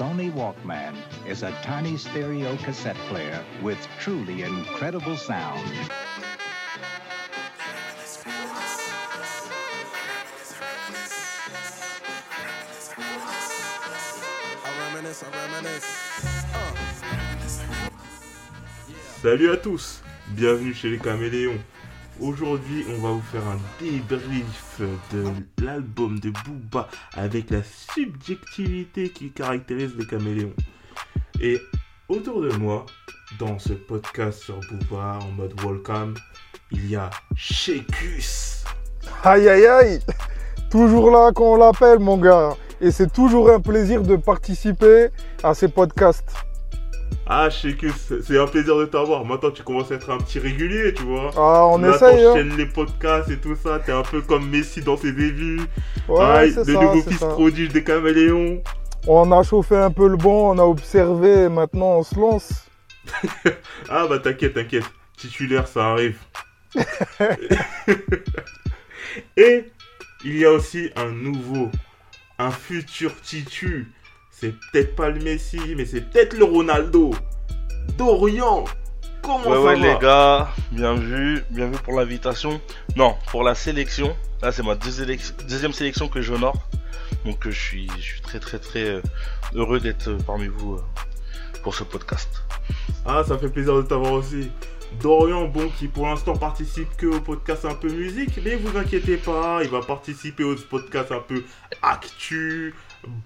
Sony Walkman is a tiny stereo cassette player with truly incredible sound. Salut à tous, bienvenue chez les Caméléons. Aujourd'hui, on va vous faire un débrief de l'album de Booba avec la subjectivité qui caractérise les caméléons. Et autour de moi, dans ce podcast sur Booba en mode welcome, il y a Shekus. Aïe aïe aïe Toujours là quand on l'appelle mon gars. Et c'est toujours un plaisir de participer à ces podcasts. Ah, Shekus, c'est un plaisir de t'avoir. Maintenant, tu commences à être un petit régulier, tu vois. Ah, on Là, essaye. hein. t'enchaînes les podcasts et tout ça. T'es un peu comme Messi dans ses débuts. Ouais, Pareil, c'est le ça, nouveau c'est fils ça. prodige des caméléons. On a chauffé un peu le banc, on a observé, maintenant on se lance. Ah bah t'inquiète, t'inquiète. Titulaire, ça arrive. Et il y a aussi un nouveau, un futur titu. C'est peut-être pas le Messi, mais c'est peut-être le Ronaldo. Dorian, comment Ouais, ça ouais, va les gars, bien vu, bien vu pour l'invitation. Non, pour la sélection. Là, c'est ma deuxi- deuxième sélection que j'honore. Donc, euh, je suis, je suis très, très, très euh, heureux d'être euh, parmi vous pour ce podcast. Ah, ça fait plaisir de t'avoir aussi. Dorian, bon, qui pour l'instant participe que au podcast un peu musique, mais vous inquiétez pas, il va participer au podcast un peu actu,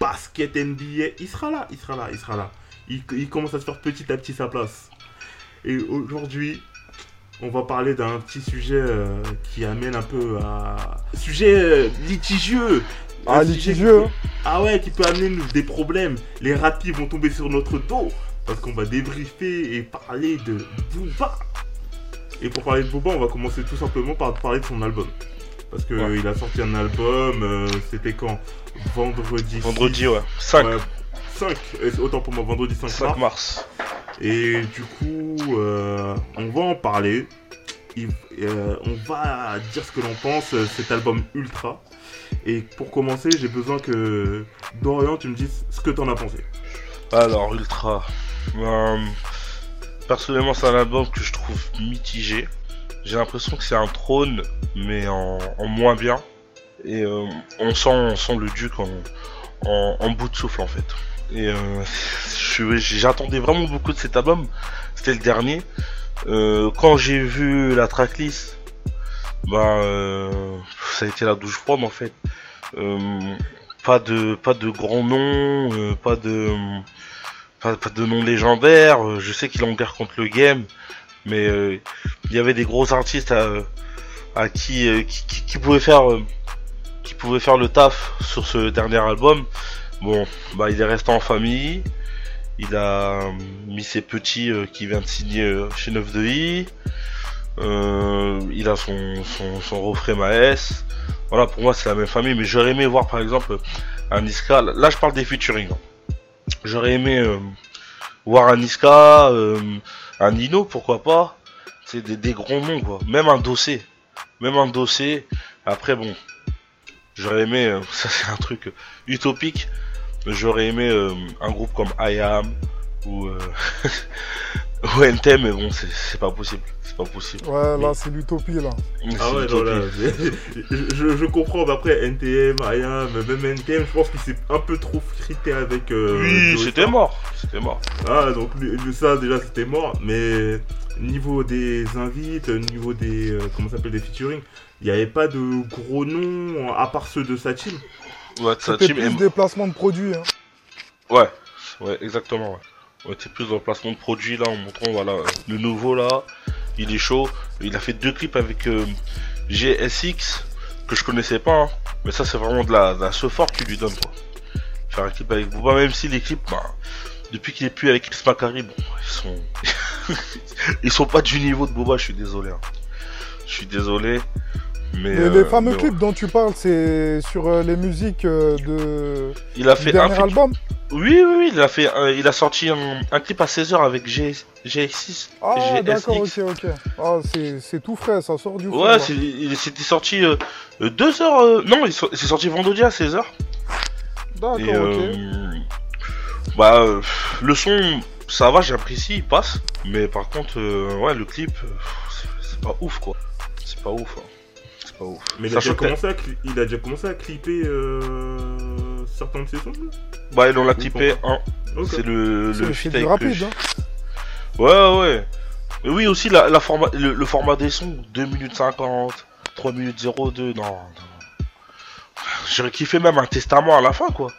basket NBA. Il sera là, il sera là, il sera là. Il, il commence à se faire petit à petit sa place. Et aujourd'hui, on va parler d'un petit sujet euh, qui amène un peu à. Sujet euh, litigieux. Ah, sujet litigieux, qui peut- Ah ouais, qui peut amener nous des problèmes. Les rapides vont tomber sur notre dos. Parce qu'on va débriefer et parler de Booba. Et pour parler de Booba, on va commencer tout simplement par parler de son album. Parce que Ouais. il a sorti un album, euh, c'était quand? Vendredi. Vendredi, ouais. 5, 5, autant pour moi, vendredi 5, 5 mars. mars. Et du coup, euh, on va en parler. Il- euh, on va dire ce que l'on pense, euh, cet album ultra. Et pour commencer, j'ai besoin que Dorian, tu me dises ce que t'en as pensé. Alors, Ultra. Euh, personnellement, c'est un album que je trouve mitigé. J'ai l'impression que c'est un trône, mais en, en moins bien. Et euh, on, sent, on sent le duc en, bout de souffle, en fait. Et euh, j'attendais vraiment beaucoup de cet album. C'était le dernier. Euh, quand j'ai vu la tracklist, bah, ça a été la douche froide, en fait. Pas de pas de grands noms, euh, pas de pas, de noms légendaires. euh, je sais qu'il est en guerre contre le game, mais il y avait des gros artistes à, qui, qui, pouvaient faire qui pouvaient faire le taf sur ce dernier album. Bon, bah il est resté en famille. Il a euh, mis ses petits euh, qui vient de signer euh, chez 9 de I. Il a son, son, son refrain Maes. Voilà, pour moi, c'est la même famille. Mais j'aurais aimé voir, par exemple, un Niska. Là, je parle des featuring. hein. J'aurais aimé voir un Niska, euh, un Nino, pourquoi pas. C'est des, des grands noms, quoi. Même un dossier. Même un dossier. Après, bon. J'aurais aimé, euh, ça c'est un truc euh, utopique. J'aurais aimé euh, un groupe comme I Am ou, euh, ou NT, mais bon, c'est c'est pas possible. C'est pas possible. Ouais, là c'est l'utopie là. Ah ouais, non, utopie. là, je, je- comprends, mais après NTM, IAM, même NTM, je pense qu'il s'est un peu trop frité avec. euh, Oui, c'était mort. C'était mort. Ah, donc ça déjà c'était mort, mais niveau des invites, niveau des. euh, comment ça s'appelle, des featuring, il n'y avait pas de gros noms à part ceux de sa team. Ouais, sa C'était team plus des placements de produits. hein. Ouais, ouais, exactement. Ouais. On était plus dans le placement de produit là, en montrant le nouveau là. Il est chaud. Il a fait deux clips avec euh, GSX que je connaissais pas, hein. mais ça c'est vraiment de la, de la support qui lui donne quoi. Faire un clip avec Booba, même si les clips, bah, depuis qu'il est plus avec Chris Macari, bon, ils sont, ils sont pas du niveau de Booba. Je suis désolé. hein. Je suis désolé, mais Les, euh, les fameux mais clips ouais. dont tu parles, c'est sur euh, les musiques euh, de Il a fait un dernier feat- album. Oui, oui, oui, il a fait, un- il a sorti un, un clip à 16h avec G, GX6. Ah d'accord, ok, ok. Ah c'est tout frais, ça sort du. Ouais, c'était sorti 2 heures. euh, non, il so- c'est sorti vendredi à 16h. D'accord, Et ok. Bah, le son, ça va, j'apprécie, il passe. Mais par contre, euh, ouais, le clip, c'est- c'est pas ouf, quoi. C'est pas ouf, hein. C'est pas ouf. Mais il a, déjà commencé à cli- il a déjà commencé à clipper euh, certains de ses sons là Bah, ils l'ont la Oui, clippé un. C'est le, le feat avec rapide. le- hein. Ouais, ouais. Mais oui, aussi, la, la format, le, le format des sons, 2 minutes 50, 3 minutes 02, non, non. J'aurais kiffé même un testament à la fin, quoi.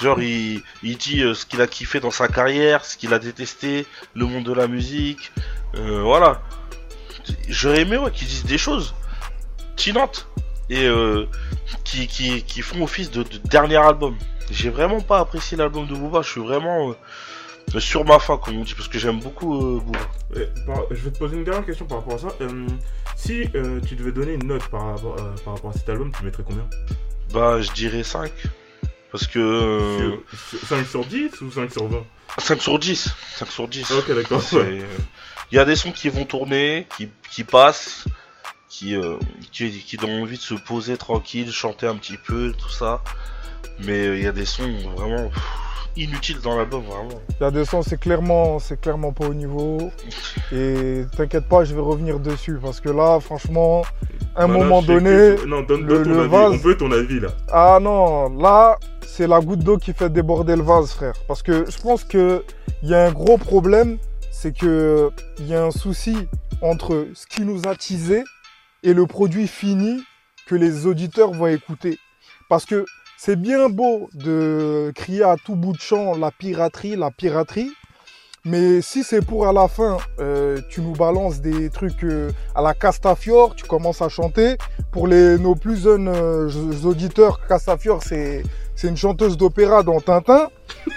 Genre, il, il dit euh, ce qu'il a kiffé dans sa carrière, ce qu'il a détesté, le monde de la musique, euh, voilà. J'aurais aimé, ouais, qu'ils disent des choses et euh, qui, qui, qui font office de, de dernier album. J'ai vraiment pas apprécié l'album de Booba, je suis vraiment euh, sur ma faim, comme on dit, parce que j'aime beaucoup euh, Booba. Je vais te poser une dernière question par rapport à ça. Euh, si tu devais donner une note par rapport, par rapport à cet album, tu mettrais combien? Bah, je dirais 5. Parce que. euh, Sur- sur- 5 sur 10 ou 5 sur 20 5 sur 10. 5 sur 10. Ok, d'accord. Il y a des sons qui vont tourner, qui, qui passent, qui, euh, qui, qui donnent envie de se poser tranquille, chanter un petit peu, tout ça. Mais euh, il y a des sons vraiment pff, inutiles dans l'album, vraiment. Il y a des sons, c'est clairement, c'est clairement pas au niveau. Et t'inquiète pas, je vais revenir dessus parce que là, franchement, à un Bah moment donné, que- Non, donne, le- le avis. vase- On veut ton avis là. ah non, là, c'est la goutte d'eau qui fait déborder le vase, frère. Parce que je pense que il y a un gros problème, c'est que il y a un souci entre ce qui nous a teasé et le produit fini que les auditeurs vont écouter. Parce que c'est bien beau de crier à tout bout de champ la piraterie, la piraterie. Mais si c'est pour à la fin, euh, tu nous balances des trucs euh, à la Castafiore, tu commences à chanter. Pour les, nos plus jeunes euh, auditeurs, Castafiore, c'est, c'est une chanteuse d'opéra dans Tintin.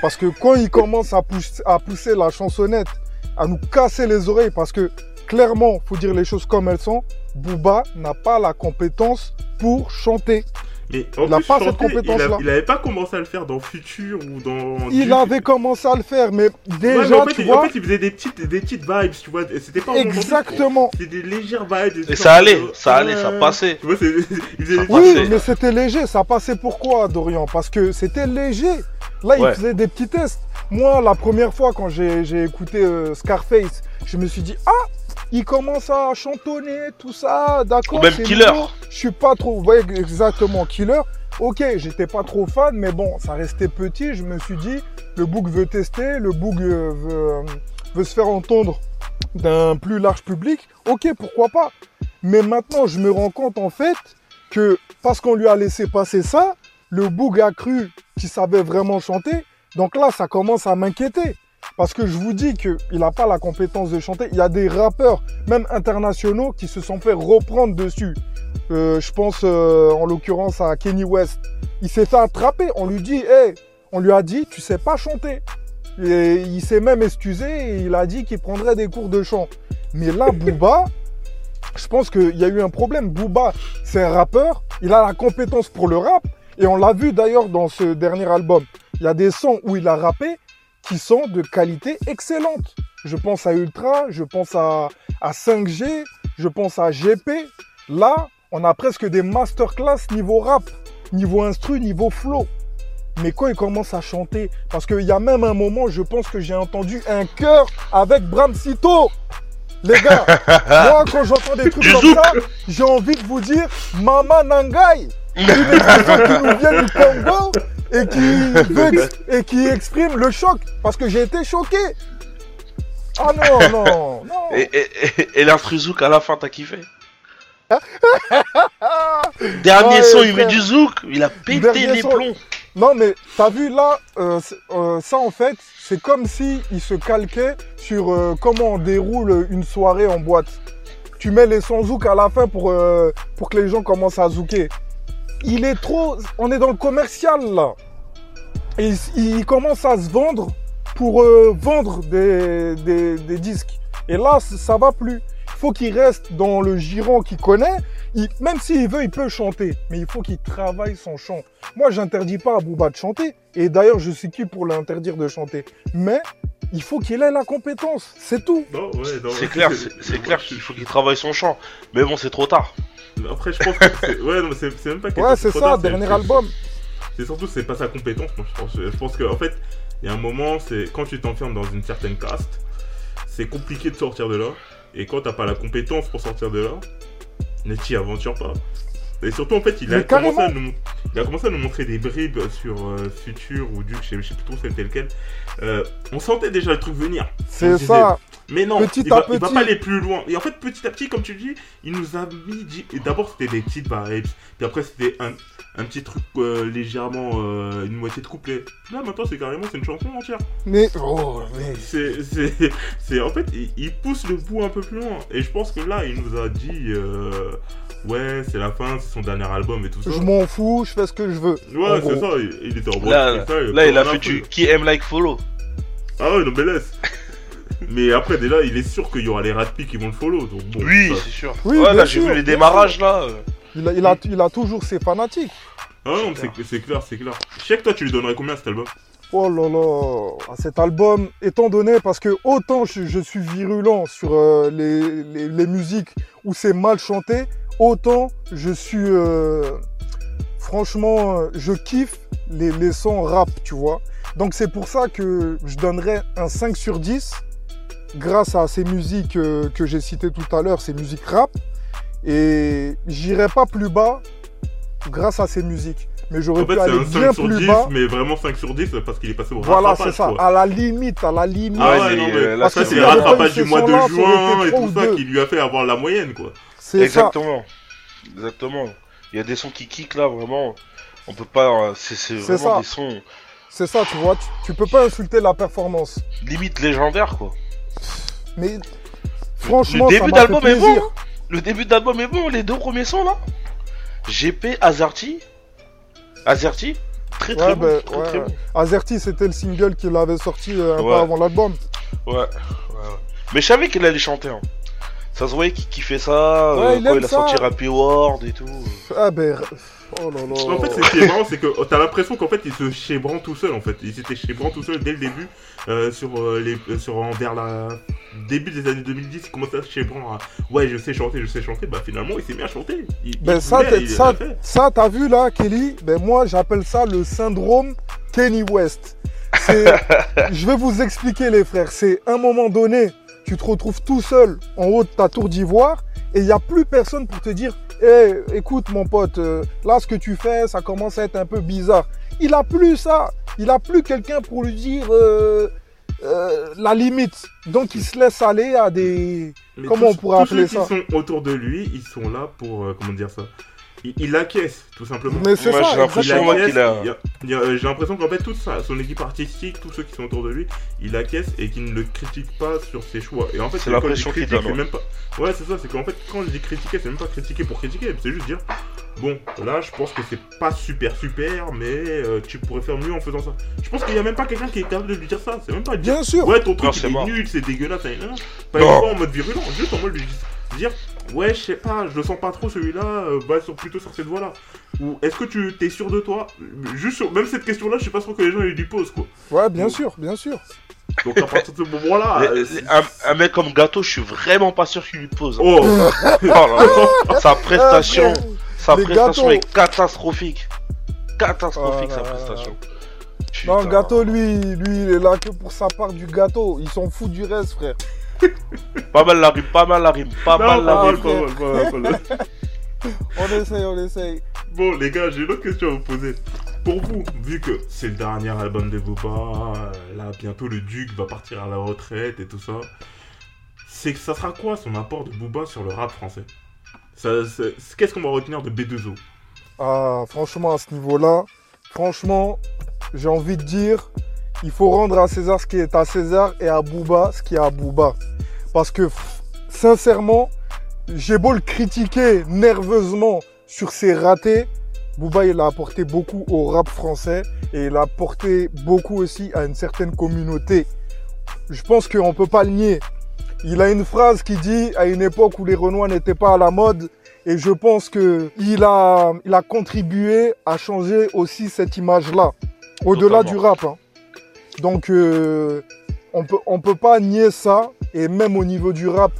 Parce que quand il commence à, à pousser la chansonnette, à nous casser les oreilles, parce que clairement, faut dire les choses comme elles sont, Booba n'a pas la compétence pour chanter. Il a plus, pas cette chanter, compétence-là. Il avait pas commencé à le faire dans Future ou dans. Il avait commencé à le faire, mais Ouais, déjà, mais en fait, tu il, vois, en fait, il faisait des petites, des petites vibes, tu vois. C'était pas exactement. C'était des légères vibes. Et ça allait, ça allait, ça passait. Tu vois, il Oui, passait. mais c'était léger. Ça passait pourquoi, Dorian? Parce que c'était léger. Là, il Ouais. faisait des petits tests. Moi, la première fois, quand j'ai j'ai écouté euh, Scarface, je me suis dit, ah, il commence à chantonner, tout ça, d'accord. Ou même c'est Killer. nouveau. Je suis pas trop. Ouais, exactement, Killer. Ok, j'étais pas trop fan, mais bon, ça restait petit. Je me suis dit, le book veut tester, le book euh, veut, euh, veut se faire entendre d'un plus large public. Ok, pourquoi pas Mais maintenant, je me rends compte en fait que parce qu'on lui a laissé passer ça, le boug a cru qu'il savait vraiment chanter. Donc là, ça commence à m'inquiéter. Parce que je vous dis qu'il n'a pas la compétence de chanter. Il y a des rappeurs, même internationaux, qui se sont fait reprendre dessus. Euh, je pense euh, en l'occurrence à Kenny West. Il s'est fait attraper. On lui dit, hey, on lui a dit, tu sais pas chanter. Et il s'est même excusé et il a dit qu'il prendrait des cours de chant. Mais là, Booba, je pense qu'il y a eu un problème. Booba, c'est un rappeur, il a la compétence pour le rap, et on l'a vu d'ailleurs dans ce dernier album. Il y a des sons où il a rappé qui sont de qualité excellente. Je pense à Ultra, je pense à, à 5G, je pense à GP. Là, on a presque des masterclass niveau rap, niveau instru, niveau flow. Mais quand il commence à chanter, parce qu'il y a même un moment, je pense que j'ai entendu un chœur avec Bram Sito. Les gars, moi quand j'entends des trucs comme ça, j'ai envie de vous dire Mama Nangai, une expression qui nous vient du Congo et qui, veut et qui exprime le choc, parce que j'ai été choqué. Ah non, non, non. Et, et, et, et l'instru zouk à la fin, t'as kiffé? Dernier Ouais, son, il met du zouk, il a pété Dernier les son. plombs. Non, mais t'as vu là, euh, euh, ça en fait, c'est comme si il se calquait sur euh, comment on déroule une soirée en boîte. Tu mets les sons zouk à la fin pour, pour que les gens commencent à zouker. Il est trop. On est dans le commercial là. Et il, il commence à se vendre pour euh, vendre des, des, des disques. Et là, ça va plus. Il faut qu'il reste dans le giron qu'il connaît. Il- même s'il veut, il peut chanter. Mais il faut qu'il travaille son chant. Moi, j'interdis pas à Booba de chanter. Et d'ailleurs, je suis qui pour l'interdire de chanter? Mais il faut qu'il ait la compétence. C'est tout. Ouais. C'est clair, c'est c'est clair qu'il faut qu'il travaille son chant. Mais bon, c'est trop tard. Après, je pense que c'est. Ouais, non, mais c'est même pas Ouais, c'est ça, dernier album. C'est surtout, c'est pas sa compétence, moi, je pense. Je pense que, en fait, Il y a un moment, c'est quand tu t'enfermes dans une certaine caste, c'est compliqué de sortir de là. Et quand t'as pas la compétence pour sortir de là, ne t'y aventure pas. Et surtout, en fait, il a, commencé à nous, il a commencé à nous montrer des bribes sur euh, Future ou Duke, je sais, je sais plus trop c'était lequel. Euh, on sentait déjà le truc venir. C'est ça. Mais non, Petit il, à va, il va petit. pas aller plus loin. Et en fait, petit à petit, comme tu dis, il nous a mis. et D'abord, c'était des petites vibes. Puis après, c'était un, un petit truc euh, légèrement. euh, une moitié de couplet. Là, maintenant, c'est carrément c'est une chanson entière. Mais, oh, mais C'est. c'est- c'est- En fait, il, il pousse le bout un peu plus loin. Et je pense que là, il nous a dit. euh, ouais, c'est la fin, c'est son dernier album et tout ça. je m'en fous, je fais ce que je veux. Ouais, c'est ça. Il, il était en mode. Là, là, il a fait du qui aime like follow. Ah ouais, non, mais laisse. Mais après, déjà, il est sûr qu'il y aura les Ratpi qui vont le follow. Donc bon. Oui, c'est sûr. Oui, ouais, là, j'ai vu les démarrages là. euh. Il a, il, a, il a toujours ses fanatiques. Ah non, c'est clair, c'est clair. Je sais que toi, tu lui donnerais combien à cet album? Oh là là, à cet album, étant donné, parce que autant je, je suis virulent sur euh, les, les- les musiques où c'est mal chanté, autant je suis... euh, franchement, je kiffe les, les sons rap, tu vois. Donc c'est pour ça que je donnerais un 5 sur 10 grâce à ces musiques euh, que j'ai citées tout à l'heure, ces musiques rap. Et j'irai pas plus bas grâce à ces musiques. Mais j'aurais En fait, pu c'est aller un 5 bien sur plus 10, bas. mais vraiment 5 sur 10 parce qu'il est passé au Voilà, rattrapage, c'est ça. quoi. À la limite, à la limite. Ah Ouais, non, mais euh, parce Ça, que c'est le rattrapage du mois de juin et tout ou ça qui lui a fait avoir la moyenne, quoi. c'est ça. Exactement. Exactement. Il y a des sons qui kick là, vraiment. On peut pas. euh, C'est vraiment ça. des sons C'est ça, tu vois. Tu, tu peux pas insulter la performance. limite légendaires quoi. Mais franchement, le début d'album est bon. hein. Le début d'album est bon. Les deux premiers sons là. GP, Azarty. Azerty. Très très Ouais, bon. bah, très, ouais, très ouais. bon. Azerty, c'était le single qu'il avait sorti euh, un peu avant l'album. Ouais. Mais je savais qu'il allait chanter. Hein. Ça se voyait qu'il kiffait ça. Ouais, euh, il quand aime il a ça. sorti Rappy World et tout. Ah ben, oh là là. En fait, c'est- ce qui est marrant, c'est que oh, t'as l'impression qu'en fait, il se chébran tout seul, en fait. Il s'était chébran tout seul dès le début, euh, sur euh, les, euh, sur vers la début des années 2010, il commençait à se chébran. à, Ouais, je sais chanter, je sais chanter. Bah finalement, il s'est mis à chanter. Il, Ben il ça, voulait, ça, ça, t'as vu là, Kelly? Ben moi, j'appelle ça le syndrome Kenny West. Je vais vous expliquer, les frères. C'est un moment donné, tu te retrouves tout seul en haut de ta tour d'ivoire et il n'y a plus personne pour te dire Eh, écoute, mon pote, euh, là, ce que tu fais, ça commence à être un peu bizarre. Il a plus ça. Il a plus quelqu'un pour lui dire euh, euh, la limite. Donc, il se laisse aller à des. Mais Comment tous- on pourrait tous appeler ceux ça qui sont autour de lui, ils sont là pour, euh, comment dire ça? Il, il acquiesce, tout simplement. Mais c'est Moi, ça. j'ai l'impression, qu'il a- il y a- il y a- euh, J'ai l'impression qu'en fait, toute sa- son équipe artistique, tous ceux qui sont autour de lui, il acquiesce et qu'il ne le critique pas sur ses choix. Et en fait, C'est l'impression qu'il critique, donne, c'est même pas. Ouais, c'est ça, c'est qu'en fait, quand je dis critiquer, c'est même pas critiquer pour critiquer, c'est juste dire bon, là, je pense que c'est pas super super, mais euh, tu pourrais faire mieux en faisant ça. Je pense qu'il y a même pas quelqu'un qui est capable de lui dire ça, c'est même pas dire Bien sûr. ouais, ton truc c'est nul, c'est dégueulasse, pas pas en mode virulent, juste en mode lui dire ouais, je sais pas, je le sens pas trop celui-là, euh, va sur, plutôt sur cette voie-là. Ou est-ce que tu t'es sûr de toi? Juste sur même cette question-là, je suis pas sûr que les gens ils lui posent quoi. Ouais, bien sûr, bien sûr. Donc à partir de ce moment-là, euh, un, un mec comme Gâteau, je suis vraiment pas sûr qu'il lui pose. hein. oh, Oh là là. Sa prestation, Ah, sa les prestation gâteaux. est catastrophique. Catastrophique Oh sa là prestation. Non, gâteau, lui, lui, il est là que pour sa part du gâteau. Il s'en fout du reste, frère. Pas mal la rime, pas mal la rime, pas non, mal la rime. pas mal, pas mal, pas mal. On essaye, on essaye. Bon les gars, j'ai une autre question à vous poser. Pour vous, vu que c'est le dernier album de Booba, là bientôt le Duc va partir à la retraite et tout ça, c'est que ça sera quoi son apport de Booba sur le rap français? Qu'est-ce qu'on va retenir de B2O Ah, franchement, à ce niveau-là, franchement, j'ai envie de dire, il faut rendre à César ce qui est à César et à Booba ce qui est à Booba. Parce que, sincèrement, j'ai beau le critiquer nerveusement sur ses ratés, Booba, il a apporté beaucoup au rap français et il a apporté beaucoup aussi à une certaine communauté. Je pense qu'on ne peut pas le nier. Il a une phrase qui dit, à une époque où les Renois n'étaient pas à la mode, et je pense que il a, il a contribué à changer aussi cette image-là, au-delà du rap. hein. Donc, euh, on peut, on peut pas nier ça. Et même au niveau du rap,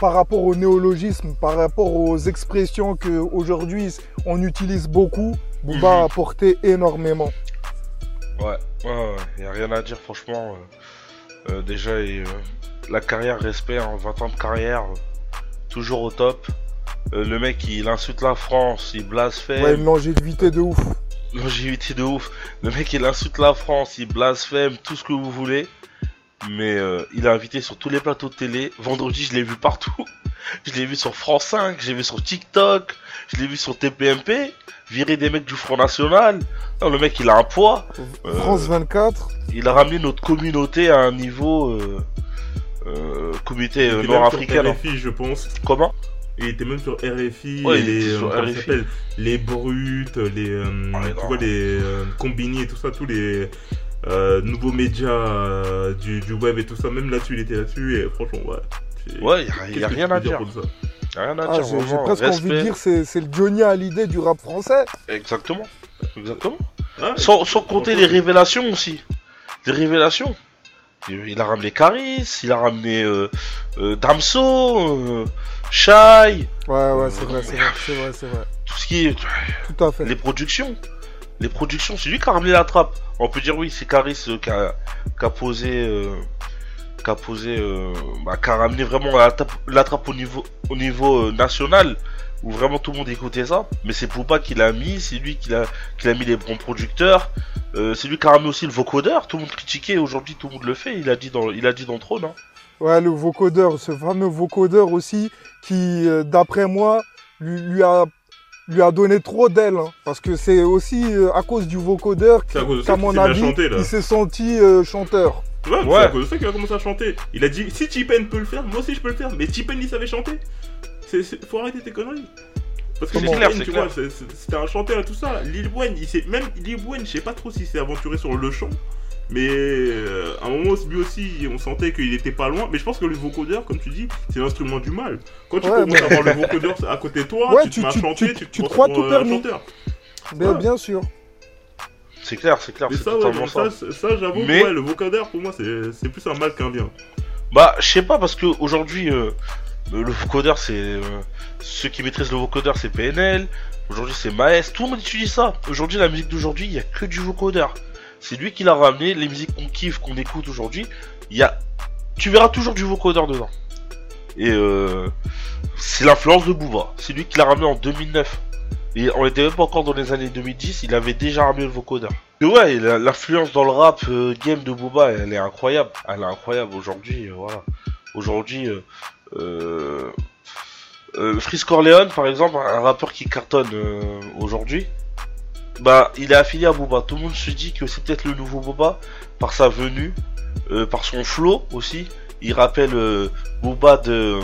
par rapport au néologisme, par rapport aux expressions que aujourd'hui on utilise beaucoup, Booba Mhm. a apporté énormément. Ouais, ouais, ouais, y a rien à dire, franchement. euh, euh, déjà, et, la carrière, respect, en 20 ans de carrière, toujours au top. Le mec, il insulte la France, il blasphème. Ouais, une longévité de ouf. Longévité de ouf. Le mec, il insulte la France, il blasphème, tout ce que vous voulez. Mais euh, il est invité sur tous les plateaux de télé. Vendredi, je l'ai vu partout. Je l'ai vu sur France 5, je l'ai vu sur TikTok, je l'ai vu sur TPMP. Virer des mecs du Front National. Non, le mec, il a un poids. Euh, France 24. Il a ramené notre communauté à un niveau. Euh, euh, communauté nord-africaine. je pense. Comment? Il était même sur RFI, Ouais, et il les, euh, RFI. s'appelle les brutes, les, euh, mais tu vois, les euh, combini et tout ça, tous les euh, nouveaux médias euh, du, du web et tout ça, même là-dessus, il était là-dessus, et franchement, ouais. Ouais, y a, qu'est-ce y a rien à dire. rien à Ah, dire. j'ai presque envie de dire c'est c'est le Johnny Hallyday du rap français. Exactement. Exactement. Ah, Sans, sans compter les révélations aussi. Les révélations. Il, il a ramené Caris, il a ramené euh, euh, Damso, euh, Shai, Ouais, ouais, c'est vrai, c'est vrai, c'est vrai, c'est vrai. tout ce qui est. Tout à fait. Les productions. Les productions, c'est lui qui a ramené la trappe. On peut dire oui, c'est Caris euh, qui, a, qui a posé. euh, qui a posé. euh, bah, qui a ramené vraiment la trappe, la trappe au niveau, au niveau national. Où vraiment tout le monde écoutait ça. Mais c'est Poupa qui l'a mis, c'est lui qui l'a qui mis les bons producteurs. C'est lui qui a ramené aussi le vocodeur. Tout le monde critiquait, aujourd'hui tout le monde le fait. Il a dit dans, il a dit dans Trône. Hein. Ouais, le vocodeur, ce fameux vocodeur aussi, qui, euh, d'après moi, lui, lui a lui a donné trop d'ailes, hein, parce que c'est aussi euh, à cause du vocodeur C'est qu'à qu'il mon avis, chanter, il s'est senti euh, chanteur. Ouais, c'est Ouais. à cause de ça qu'il a commencé à chanter. Il a dit si Tipen peut le faire, moi aussi je peux le faire. Mais Tipen il savait chanter. C'est, c'est- Faut arrêter tes conneries. Parce que C'est Lil clair, Wayne, c'est tu clair. vois, c'est- c'est- c'était un chanteur et tout ça. Lil Wayne, il même Lil Wayne, je sais pas trop s'il s'est aventuré sur le chant. Mais euh, à un moment, lui aussi, on sentait qu'il était pas loin. Mais je pense que le vocodeur, comme tu dis, c'est l'instrument du mal. Quand tu Ouais, commences mais- à avoir le vocodeur à côté de toi, Ouais, tu te tu- mets à tu- chanter, tu- tu, te tu crois tout euh, permis. chanteur. Bien, Ouais. bien sûr. C'est clair, c'est clair, c'est ça, totalement ça, ça. ça, j'avoue, Mais- ouais, le vocodeur pour moi, c'est, c'est plus un mal qu'un bien. Bah, je sais pas parce que aujourd'hui euh, le vocodeur c'est euh, ceux qui maîtrisent le vocodeur c'est PNL. Aujourd'hui c'est Maes, tout le monde utilise ça. Aujourd'hui la musique d'aujourd'hui il y a que du vocodeur. C'est lui qui l'a ramené. Les musiques qu'on kiffe, qu'on écoute aujourd'hui, il y a, tu verras toujours du vocodeur dedans. Et euh, c'est l'influence de Booba. C'est lui qui l'a ramené en 2009. Et on était même pas encore dans les années 2010, il avait déjà ramené le vocodeur. Et ouais, l'influence dans le rap euh, game de Booba, elle est incroyable. Elle est incroyable aujourd'hui, euh, voilà. Aujourd'hui, euh, Corleone, par exemple, un rappeur qui cartonne aujourd'hui, bah, il est affilié à Booba. Tout le monde se dit que c'est peut-être le nouveau Booba par sa venue, euh, par son flow aussi. Il rappelle euh, Booba de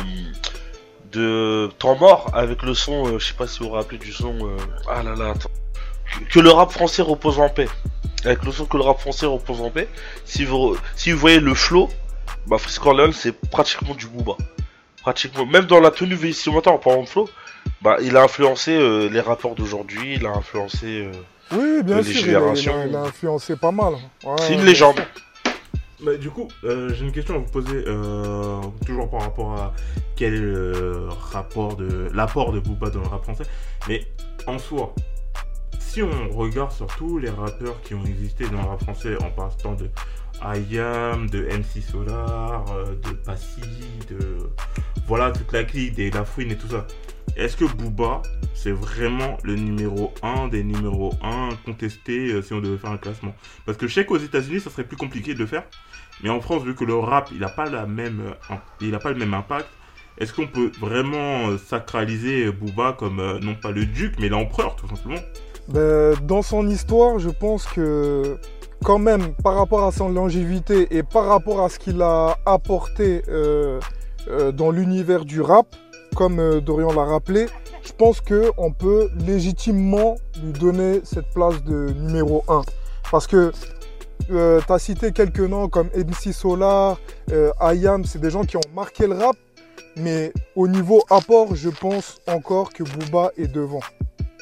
de temps mort avec le son, euh, je sais pas si vous vous rappelez du son. euh, ah là là, attends. Que- le rap français repose en paix. Avec le son que le rap français repose en paix. Si vous si vous voyez le flow, bah Corleone c'est pratiquement du Booba. Pratiquement, même dans la tenue vestimentaire en parlant de flow, bah il a influencé euh, les rappeurs d'aujourd'hui, il a influencé. euh, Oui, bien Les sûr, il a, il générations. a- il a influencé pas mal. Ouais, C'est une légende. Bah, du coup, euh, j'ai une question à vous poser, euh, toujours par rapport à quel est le rapport de l'apport de Booba dans le rap français. Mais en soi, si on regarde sur tous les rappeurs qui ont existé dans le rap français, en partant de IAM, de MC Solar, euh, de Passy, de voilà toute la clique, des La Fouine et tout ça. Est-ce que Booba, c'est vraiment le numéro 1 des numéros 1 contestés euh, si on devait faire un classement? Parce que je sais qu'aux États-Unis, ça serait plus compliqué de le faire. Mais en France, vu que le rap, il n'a pas, la euh, pas le même impact, est-ce qu'on peut vraiment sacraliser Booba comme, non pas le duc, mais l'empereur, tout simplement? Ben, dans son histoire, je pense que quand même, par rapport à son longévité et par rapport à ce qu'il a apporté euh, euh, dans l'univers du rap, comme euh, Dorian l'a rappelé, je pense qu'on peut légitimement lui donner cette place de numéro 1. Parce que tu as cité quelques noms comme MC Solar, euh, IAM, c'est des gens qui ont marqué le rap, mais au niveau apport, je pense encore que Booba est devant.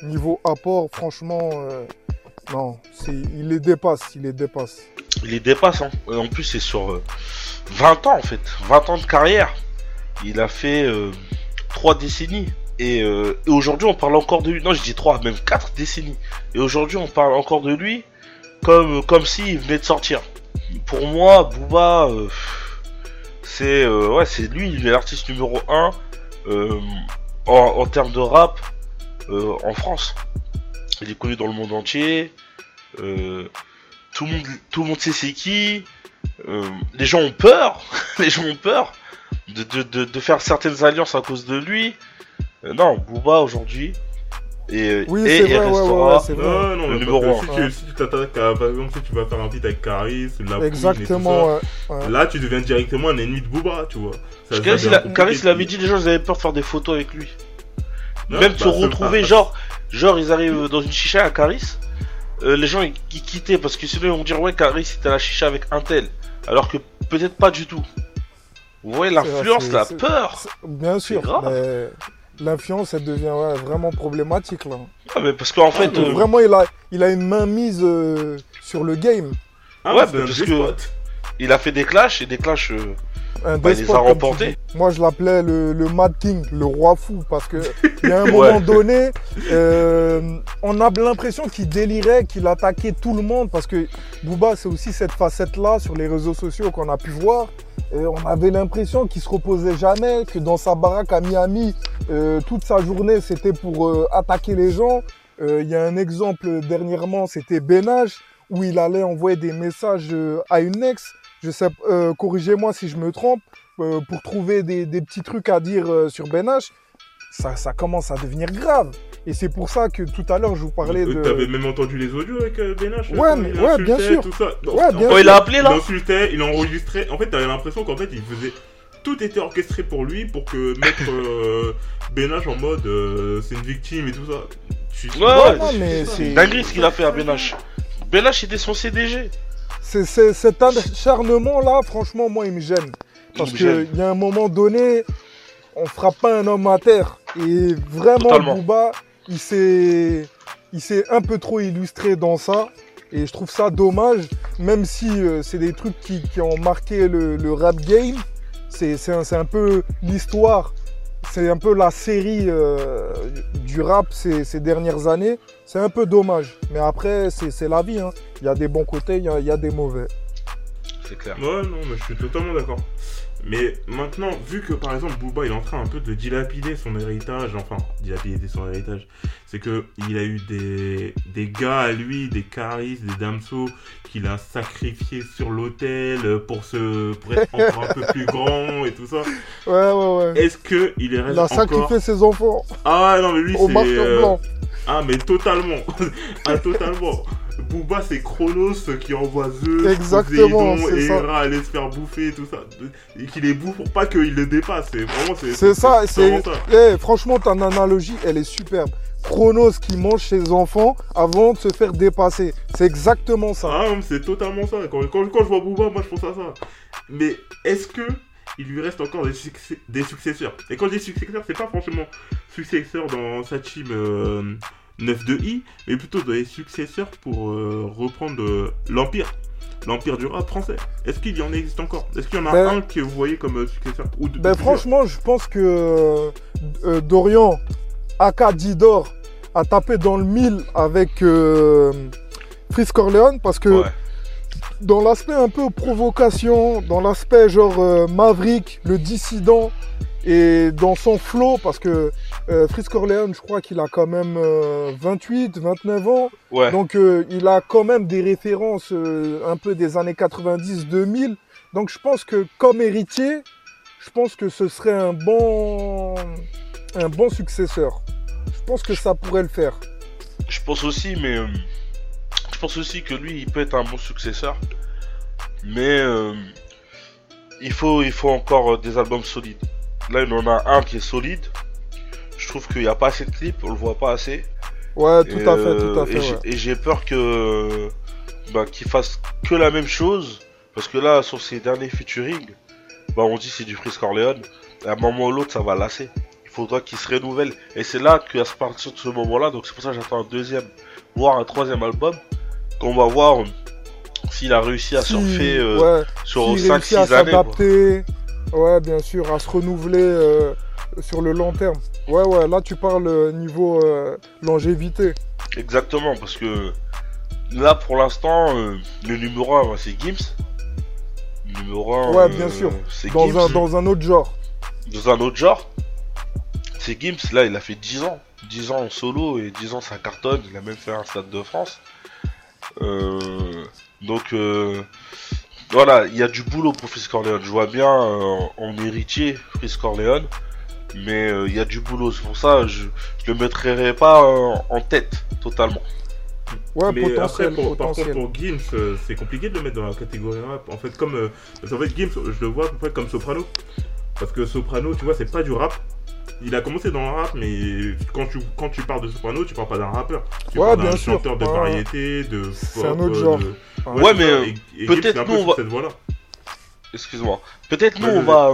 Niveau apport, franchement, non, il les dépasse, il les dépasse. il les dépasse. Hein. En plus, c'est sur euh, 20 ans en fait, 20 ans de carrière. Il a fait euh, 3 décennies. Et, euh, et aujourd'hui, on parle encore de lui. Non, je dis 3, même 4 décennies. Et aujourd'hui, on parle encore de lui comme, s'il venait de sortir. Pour moi, Booba, euh, c'est euh, lui, il est l'artiste numéro 1 en, termes de rap euh, en France. Il est connu dans le monde entier. Euh, tout, le monde, tout le monde sait c'est qui. Euh, les gens ont peur. les gens ont peur de, de, de, de faire certaines alliances à cause de lui. Euh, non, Booba aujourd'hui. Et, Oui, et ouais, ouais, restera ouais, c'est vrai. Non, non, Le numéro parce que un. si tu- si tu t'attaques à, par exemple, si tu vas faire un feat avec Caris, la Exactement, ouais. ouais. Là, tu deviens directement un ennemi de Booba, tu vois. Ça- Caris, il, devient a- compliqué. Caris, il avait dit les gens ils avaient peur de faire des photos avec lui. Non, Même bah, se retrouver, pas- genre, genre ils arrivent dans une chicha à Caris, euh, les gens ils, ils quittaient parce que sinon ils vont dire ouais Caris c'était à la chicha avec un tel, alors que peut-être pas du tout. Vous voyez l'influence, la peur. Bien sûr, mais l'influence, elle devient ouais, vraiment problématique là. Ah, mais parce qu'en fait, euh, Vraiment, il a, il a une main mise euh, sur le game. Ah, Ouais, bah, un parce despote. il a fait des clashs et des clashs. Un Bah, il les a remportés. Moi, je l'appelais le, le Mad King, le roi fou, parce que il y a un Ouais. moment donné, euh, on a l'impression qu'il délirait, qu'il attaquait tout le monde, parce que Booba, c'est aussi cette facette-là sur les réseaux sociaux qu'on a pu voir. Et on avait l'impression qu'il se reposait jamais, que dans sa baraque à Miami, euh, toute sa journée, c'était pour euh, attaquer les gens. Euh, Il y a un exemple dernièrement, c'était Benage, où il allait envoyer des messages euh, à une ex. Je sais, euh, corrigez-moi si je me trompe, euh, pour trouver des, des petits trucs à dire euh, sur Benach. Ça, ça commence à devenir grave. Et c'est pour ça que tout à l'heure, je vous parlais de. T'avais même entendu les audios avec euh, Benache Ouais, mais- il ouais, bien sûr. Tout ça. Non, Ouais, en bien fait, Quand il a appelé Il là insultait, il enregistrait. En fait, t'avais l'impression qu'en fait, il faisait. Tout était orchestré pour lui pour que mettre euh, Benache en mode euh, c'est une victime et tout ça. Je suis Ouais, Ouais, ouais, non, mais c'est- Dinguerie ce qu'il a fait à Benache. Benache était son CDG. Cet acharnement-là, franchement, moi, il me gêne. Parce qu'il y a un moment donné, on frappe pas un homme à terre. Et vraiment, Totalement. Booba, il s'est, il s'est un peu trop illustré dans ça. Et je trouve ça dommage, même si euh, c'est des trucs qui, qui ont marqué le, le rap game. C'est, c'est un, un peu l'histoire, c'est un peu la série euh, du rap ces, ces dernières années. C'est un peu dommage. Mais après, c'est, c'est la vie. hein. Il y a des bons côtés, il y a, il y a des mauvais. C'est clair. Ouais, non, mais je suis totalement d'accord. Mais maintenant, vu que par exemple Booba il est en train un peu de dilapider son héritage, enfin, dilapider son héritage, c'est que il a eu des, des gars à lui, des Caris, des Damso, qu'il a sacrifiés sur l'autel pour, se, pour être encore un peu plus grand et tout ça. Ouais, ouais, ouais. Est-ce que il est Il resté a encore... sacrifié ses enfants Ah non, mais lui au c'est... marqueur euh, blanc. Ah mais totalement Ah totalement Booba c'est Chronos qui envoie Zeus, Exactement, Poséidon et. Hera aller se faire bouffer et tout ça. Et qu'il les bouffe pour pas qu'il le dépasse. C'est vraiment c'est. C'est ça, c'est. Eh, franchement, ton analogie, elle est superbe. Chronos qui mange ses enfants avant de se faire dépasser. C'est exactement ça. Ah c'est totalement ça. Quand, quand, quand je vois Booba, moi je pense à ça. Mais est-ce que il lui reste encore des, succès- des successeurs Et quand je dis successeurs, c'est pas forcément successeurs dans sa team euh, 9-2i, mais plutôt des successeurs pour euh, reprendre euh, l'Empire. L'Empire du rap français. Est-ce qu'il y en existe encore? Est-ce qu'il y en a Ben- un que vous voyez comme euh, successeur ou de- Ben, franchement, je pense que euh, euh, Dorian, aka Didor, a tapé dans le mille avec euh, Frisk Corleone parce que Ouais. Dans l'aspect un peu provocation, dans l'aspect genre euh, Maverick, le dissident, et dans son flow, parce que euh, Frisk Corleone, je crois qu'il a quand même euh, 28, 29 ans, Ouais. donc euh, il a quand même des références euh, un peu des années 90-2000. Donc je pense que comme héritier, je pense que ce serait un bon, un bon successeur. Je pense que ça pourrait le faire. Je pense aussi, mais euh, je pense aussi que lui, il peut être un bon successeur. Mais euh, il faut, il faut encore euh, des albums solides. Là, il en a un qui est solide. Je trouve qu'il n'y a pas assez de clips, on le voit pas assez. Ouais, tout Et, à fait, euh, tout à fait. Et j'ai- ouais. et j'ai peur que bah, qu'il fasse que la même chose. Parce que là, sur ses derniers featuring, bah, on dit c'est du Frisk Corleone. À un moment ou l'autre, ça va lasser. Il faudra qu'il se renouvelle. Et c'est là qu'à partir de ce moment-là, donc c'est pour ça que j'attends un deuxième, voire un troisième album, qu'on va voir s'il a réussi à surfer euh, ouais, sur s'il réussit 5-6 à années. s'adapter, ouais, bien sûr, à se renouveler euh, sur le long terme. Ouais, ouais, là tu parles euh, niveau euh, longévité. Exactement, parce que là pour l'instant, euh, le numéro 1 c'est Gims. Le numéro 1, Ouais, bien sûr. c'est Dans Gims. un, dans un autre genre. Dans un autre genre, c'est Gims. Là, il a fait 10 ans. 10 ans en solo et 10 ans ça cartonne. Il a même fait un stade de France. Euh, donc, euh, voilà, il y a du boulot pour Fritz Corleone. Je vois bien euh, en héritier Fritz Corleone. Mais euh, il y a du boulot. C'est pour ça je, je le mettrai pas euh, en tête totalement. Ouais, mais potentiel. après, pour- par contre, pour Gims, euh, c'est compliqué de le mettre dans la catégorie rap. En fait, comme. euh, qu'en fait, Gims, je le vois à peu près comme Soprano. Parce que Soprano, tu vois, c'est pas du rap. Il a commencé dans le rap, mais quand tu, quand tu parles de Soprano, tu parles pas d'un rappeur. Tu Ouais, parles bien d'un sûr. chanteur de Ouais. variété, de. C'est un autre euh, genre. de- Ouais, mais, euh, et- et peut-être nous, on va- cette voie-là. Excuse-moi. Peut-être nous, on va,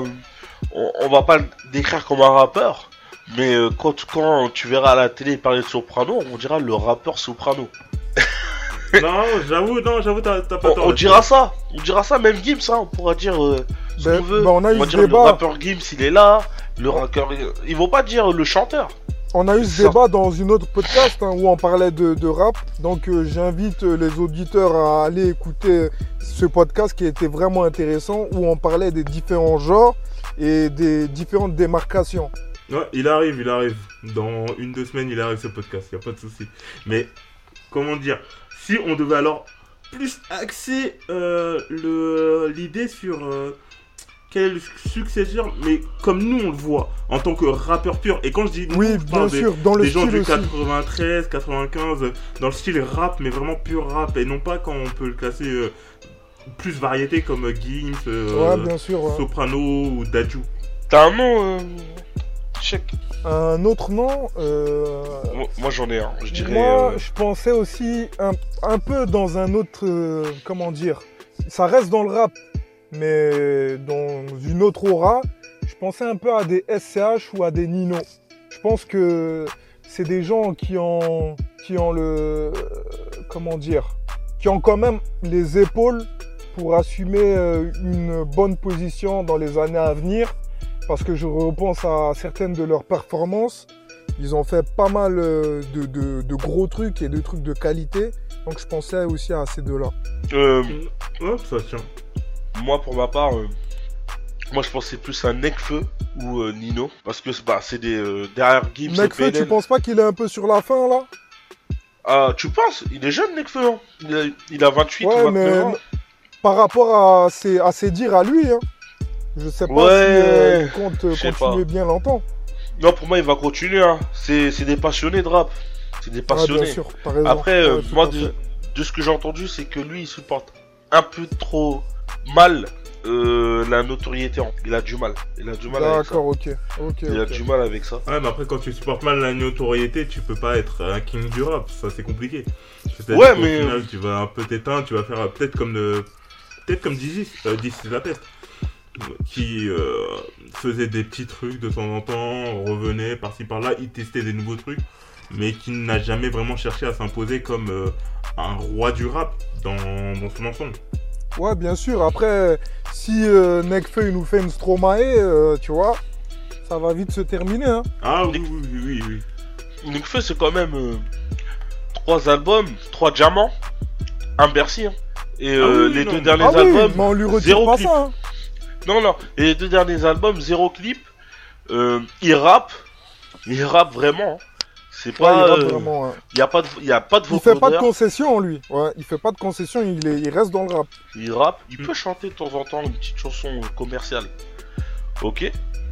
on, on va pas le décrire comme un rappeur, mais euh, quand, quand tu verras à la télé parler de Soprano, on dira le rappeur Soprano. non, j'avoue, non, j'avoue, t'as t'as pas On, tort. on dira ça, on dira ça, même Gims, hein, on pourra dire euh, ce Ben- qu'on veut. ben, on a eu va dire le rappeur Gims, il est là, le rappeur, ils vont pas dire le chanteur. On a eu ce Ça. débat dans une autre podcast hein, où on parlait de, de rap. Donc euh, j'invite euh, les auditeurs à aller écouter ce podcast qui était vraiment intéressant où on parlait des différents genres et des différentes démarcations. Ouais, il arrive, il arrive. Dans une, deux semaines, il arrive ce podcast, y a pas de souci. Mais, comment dire, si on devait alors plus axer euh, le- l'idée sur euh, quel est le successeur, mais comme nous on le voit, en tant que rappeur pur, et quand je dis nous, Oui, je bien parle des, sûr, dans le des gens du aussi. 93, 95, euh, dans le style rap, mais vraiment pur rap, et non pas quand on peut le classer euh, plus variété comme euh, Gims, euh, Ouais, bien sûr. ouais. Soprano ou Dadju. T'as un nom, euh, Check. Un autre nom, euh, Moi, moi, j'en ai un, je dirais. moi euh, je pensais aussi un, un peu dans un autre, euh, comment dire, ça reste dans le rap, mais dans une autre aura, je pensais un peu à des SCH ou à des Nino. Je pense que c'est des gens qui ont, qui ont le, comment dire, qui ont quand même les épaules pour assumer euh, une bonne position dans les années à venir. Parce que je repense à certaines de leurs performances. Ils ont fait pas mal euh, de, de- de gros trucs et de trucs de qualité. Donc je pensais aussi à ces deux-là. euh, Hop, ça tient. Moi, pour ma part, euh, moi, je pensais plus à Nekfeu ou euh, Nino. Parce que bah, c'est des. euh, derrière Gibbs et Nekfeu, tu penses pas qu'il est un peu sur la fin là? Ah, tu penses? Il est jeune, Nekfeu. Hein il, a, il a 28 Ouais, ou 29 mais ans. par rapport à ses, à ses dires à lui, hein, je sais pas Ouais, si il compte continuer pas. bien longtemps. Non, pour moi, il va continuer. Hein. C'est c'est des passionnés de rap. C'est des passionnés. bien sûr. Après, Ouais, moi, de, de ce que j'ai entendu, c'est que lui, il supporte un peu trop mal euh, la notoriété. Il a du mal. Il a du mal avec ça. D'accord, ok. ok, Il a ok. du mal avec ça. Ouais, mais après, quand tu supportes mal la notoriété, tu peux pas être un king du rap. Ça, c'est compliqué. C'est-à-dire Ouais, qu'au mais- final, tu vas un peu t'éteindre, tu vas faire euh, peut-être comme le. Peut-être comme Dizzy, euh, Dizzy la peste. Qui euh, faisait des petits trucs de temps en temps, revenait par-ci par-là, il testait des nouveaux trucs, mais qui n'a jamais vraiment cherché à s'imposer comme euh, un roi du rap dans, dans son ensemble. Ouais, bien sûr. Après, si euh, Nekfeu il nous fait une Stromae, euh, tu vois, ça va vite se terminer. Hein. Ah oui, oui, oui, oui. oui. Nekfeu, c'est quand même euh, trois albums, trois diamants, un Bercy. hein. Et euh, Ah oui, les non, deux derniers Ah oui, albums, mais on lui retire zéro pas clip. ça. hein. Non, non. Et les deux derniers albums, zéro clip. Euh, il rappe. Il rappe vraiment. hein. C'est Ouais, pas. il euh, vraiment, hein. A pas de, il y a pas de Il fait pas de concession, lui. Ouais, il fait pas de concession, il, est- il reste dans le rap. Il rappe. Il Mm. peut chanter de temps en temps une petite chanson euh, commerciale. Ok.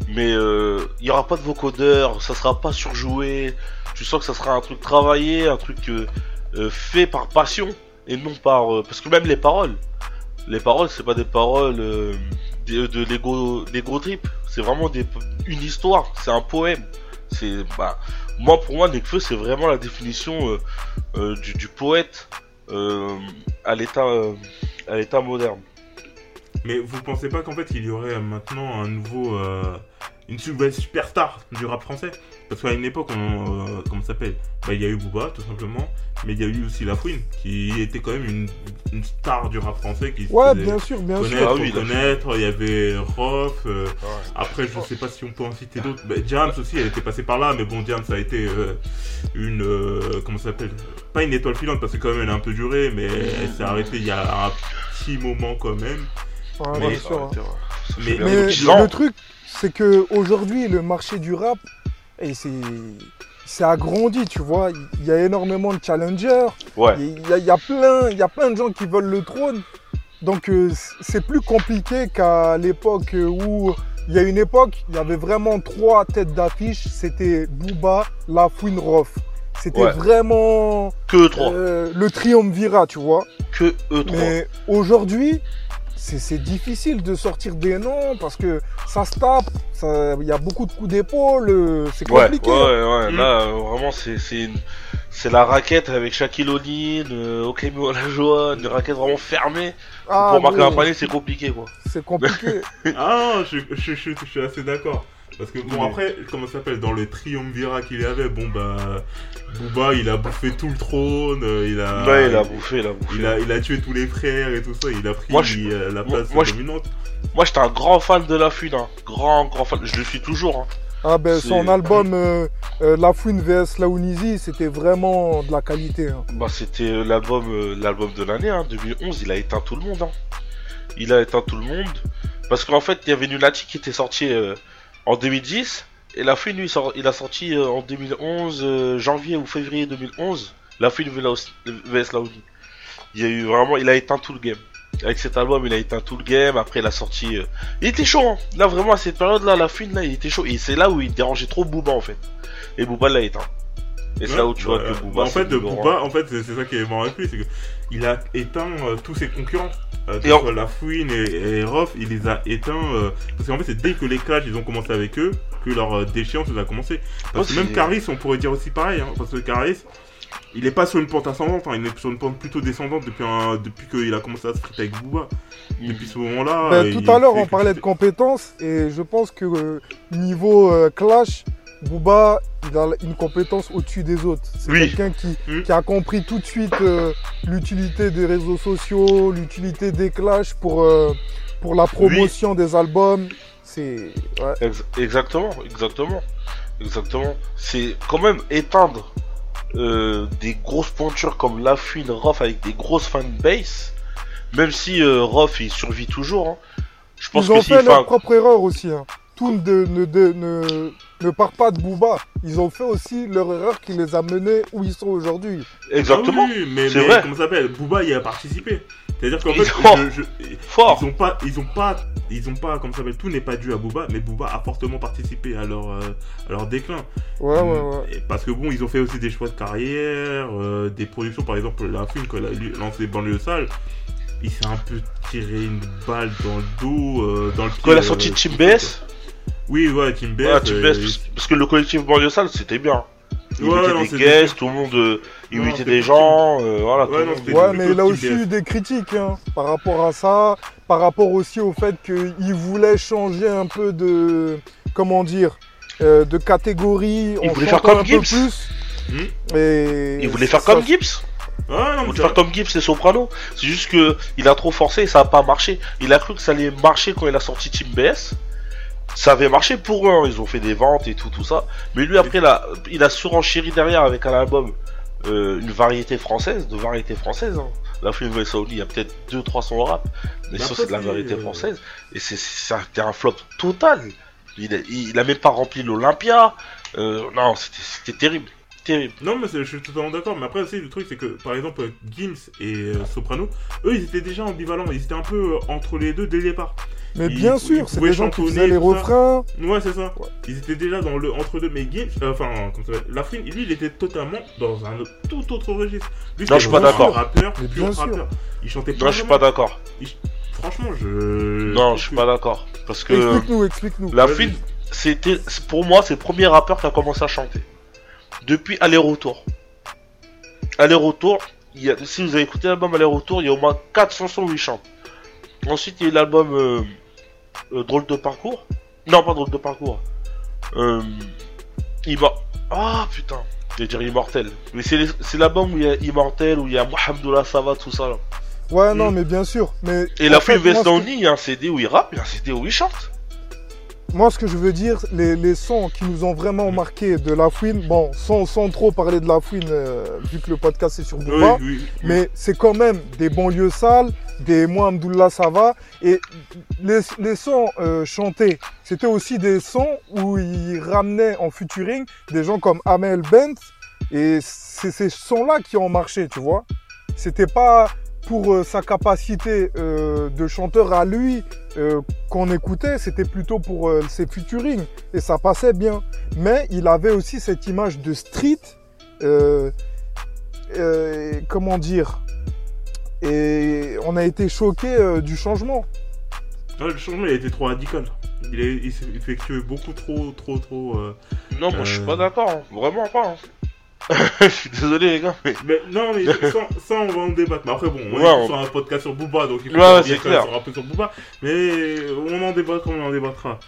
Mais euh, il y aura pas de vocodeur. Ça sera pas surjoué. Tu sens que ça sera un truc travaillé, un truc euh, euh, fait par passion et non par. euh, parce que même les paroles. Les paroles, c'est pas des paroles euh, de, de l'ego, l'ego trip. C'est vraiment des, une histoire. C'est un poème. C'est bah, moi pour moi Nekfeu c'est vraiment la définition euh, euh, du, poète euh, à l'état moderne. Mais vous pensez pas qu'en fait il y aurait maintenant un nouveau, une superstar du rap français? Parce qu'à une époque, on, euh, comment ça s'appelle? Bah, Il y a eu Booba tout simplement, mais il y a eu aussi La Fouine qui était quand même une, une star du rap français qui Ouais, bien sûr, bien sûr. connaître, Ah oui, La reconnaître. Il y avait Rof, euh, Après, je sais pas si on peut en citer d'autres. Bah, Diams aussi, elle était passée par là, mais bon, Diams a été euh, une. euh, comment ça s'appelle? Pas une étoile filante parce que quand même elle a un peu duré, mais elle s'est arrêtée il y a un petit moment quand même. Ouais, Mais- bien sûr, hein. Ça Mais- Mais le truc, c'est que aujourd'hui, le marché du rap, et c'est, c'est agrandi, tu vois. Il y a énormément de challengers. Ouais. Il y, a, il y a plein, il y a plein de gens qui veulent le trône. Donc euh, c'est plus compliqué qu'à l'époque où il y a une époque, il y avait vraiment trois têtes d'affiche. C'était Booba, Lafouine, Rof. C'était Ouais. vraiment Que trois. euh, le triumvirat, tu vois. Que eux trois. Mais aujourd'hui, c'est difficile de sortir des noms parce que ça se tape, ça- il y a beaucoup de coups d'épaule, euh, c'est Ouais, ouais, compliqué. ouais, Mm. là, euh, vraiment, c'est, c'est, une- c'est la raquette avec Shaquille O'Neal, euh, Okemi Olajuwon, une raquette vraiment fermée. Ah, pour marquer un panier, c'est compliqué, quoi. c'est compliqué. Ah non, je, je, je- je suis assez d'accord. Parce que bon, Oui. après, comment ça s'appelle Dans le triumvirat qu'il y avait, bon bah. Booba, il a bouffé tout le trône, euh, il a. ouais, il a bouffé, il a bouffé. Il a, il a tué tous les frères et tout ça, il a pris Moi, je- euh, la moi- place moi, dominante. Moi, j'étais un grand fan de La Fune, hein. Grand, grand fan. Je le suis toujours, hein. Ah ben son album euh, euh, La Fouine vs Laounizi, c'était vraiment de la qualité. hein. Bah, c'était l'album, euh, l'album de l'année, hein. 2011, il a éteint tout le monde, hein. Il a éteint tout le monde. Parce qu'en fait, il y avait Lunati qui était sorti euh, en 2010. Et La Fune, lui, il a sorti euh, en 2011, euh, janvier ou février 2011. La Fune vs Laouni. Il y a eu vraiment, il a éteint tout le game. Avec cet album, il a éteint tout le game. Après, il a sorti. euh, Il était chaud, hein. Là, vraiment, à cette période-là, La Fune, là, il était chaud. Et c'est là où il dérangeait trop Booba, en fait. Et Booba l'a éteint. Et Ouais, là où tu vois bah, que Booba. En c'est fait, de numéro un. Booba, en fait, c'est c'est ça qui est marrant avec lui, c'est que il a éteint euh, tous ses concurrents. Euh, que Et ce en- soit La Fouine et, et Rof, il les a éteints. euh, parce qu'en fait, c'est dès que les clashs ils ont commencé avec eux que leur euh, déchéance a commencé. Parce Oh, que même Caris, on pourrait dire aussi pareil. Hein, parce que Caris, il est pas sur une pente ascendante, hein, il est sur une pente plutôt descendante depuis, un, depuis qu'il a commencé à se friter avec Booba. Depuis ce moment-là. Euh, tout à l'heure fait on parlait de compétences et je pense que euh, niveau euh, clash, Booba il a une compétence au-dessus des autres. C'est Oui. quelqu'un qui, Mm. qui a compris tout de suite euh, l'utilité des réseaux sociaux, l'utilité des clashs pour, euh, pour la promotion des albums. C'est ouais. Exactement, exactement, exactement. C'est quand même éteindre euh, des grosses pointures comme La Fune, Rof avec des grosses fanbase. Même si Rof il survit toujours. hein. Je pense Ils ont que fait leur propre erreur aussi. Hein. Tout ne, ne, ne, ne part pas de Booba. Ils ont fait aussi leur erreur qui les a menés où ils sont aujourd'hui. Exactement. Ah oui, mais, C'est mais vrai. comment ça s'appelle? Booba y a participé. C'est-à-dire qu'en Ils fait, ont- je- je- Fort. ils ont pas, ils ont pas, ils ont pas, comme ça s'appelle, tout n'est pas dû à Booba, mais Booba a fortement participé à leur, euh, à leur déclin. Ouais, ouais, ouais. Parce que bon, ils ont fait aussi des choix de carrière, euh, des productions, par exemple, la film quand il a lancé Banlieue Sale, il s'est un peu tiré une balle dans le dos, euh, dans le pied. Quand il a sorti Team BS. Oui, ouais, Team ouais, Team euh, parce, parce que le collectif banlieue sale c'était bien. Il Ouais, invitait non, des c'était- guests, tout le monde, euh, il c'était des gens, euh, voilà. tout Ouais, non, Ouais, mais il a aussi eu des critiques hein, par rapport à ça, par rapport aussi au fait qu'il voulait changer un peu de, comment dire, euh, de catégorie. Il voulait faire chantant comme Gibbs. plus. Hmm. Et Il voulait faire ça- comme Gibbs. Ouais, non, mais faire comme Gibbs et Soprano. C'est juste que il a trop forcé et ça a pas marché. Il a cru que ça allait marcher quand il a sorti Team BS. Ça avait marché pour eux, hein. ils ont fait des ventes et tout, tout ça. Mais lui, après, il a, il a surenchéri derrière avec un album, euh, une variété française, de variété française. Hein. La film de Sauli, il y a peut-être 2-3 sons rap, mais ça, c'est de la variété euh, française. Et c'était un flop total. Il a, il a même pas rempli l'Olympia. Euh, non, c'était, terrible. Terrible. Non, mais je suis totalement d'accord. Mais après aussi, le truc, c'est que par exemple, Gims et Soprano, eux, ils étaient déjà ambivalents. Ils étaient un peu entre les deux dès le départ. Mais bien sûr, c'est des gens qui faisaient les ça. refrains. Ouais, c'est ça. Ouais. Ils étaient déjà dans le entre deux. Mais Gims, euh, enfin, comment ça s'appelle Lafrine, lui, il était totalement dans un autre- tout autre registre. Lui, Non, je suis pas d'accord. un Rappeur, Mais pur bien sûr. rappeur. Il chantait pas. Non, je suis pas d'accord. Franchement, je. Non, je suis pas d'accord. Parce que. Explique-nous, explique-nous. La Vas-y. Fine, c'était, pour moi, c'est le premier rappeur qui a commencé à chanter. Depuis Aller-Retour. Aller-Retour, a, si vous avez écouté l'album Aller-Retour, il y a au moins 4 chansons où il chante. Ensuite, il y a eu l'album euh, euh, Drôle de parcours. Non, pas Drôle de parcours. Euh, Immo- Ah putain, je vais dire Immortel. Mais c'est, les- c'est l'album où il y a Immortel, où il y a Mohamdoullah Sava, tout ça là. Ouais, non, mais bien sûr. Mais Et la Vestoni, il y a un CD où il rappe, il y a un CD où il chante. Moi, ce que je veux dire, les, les sons qui nous ont vraiment marqué de La Fouine, bon, sans, sans trop parler de La Fouine, euh, vu que le podcast est sur Oui, oui. mais c'est quand même des banlieues sales, des Moi Amdoullah Sava, et les, les sons euh, chantés, c'était aussi des sons où ils ramenaient en featuring des gens comme Amel Bent, et c'est ces sons-là qui ont marché, tu vois. C'était pas pour euh, sa capacité euh, de chanteur à lui euh, qu'on écoutait, c'était plutôt pour euh, ses featuring, et ça passait bien. Mais il avait aussi cette image de street, euh, euh, comment dire, et on a été choqué euh, du changement. Ouais, le changement il a été trop radical. Il, est, il s'est effectué beaucoup trop, trop, trop. euh, Non, moi je suis pas d'accord, hein. vraiment pas. hein. Je suis désolé les gars, mais Mais non, mais ça, ça, on va en débattre. Mais après, bon, on Ouais, est on- sur un podcast sur Booba, donc il faut Ouais, que clair. sur un peu sur Booba. Mais on en débat comme on en débattra.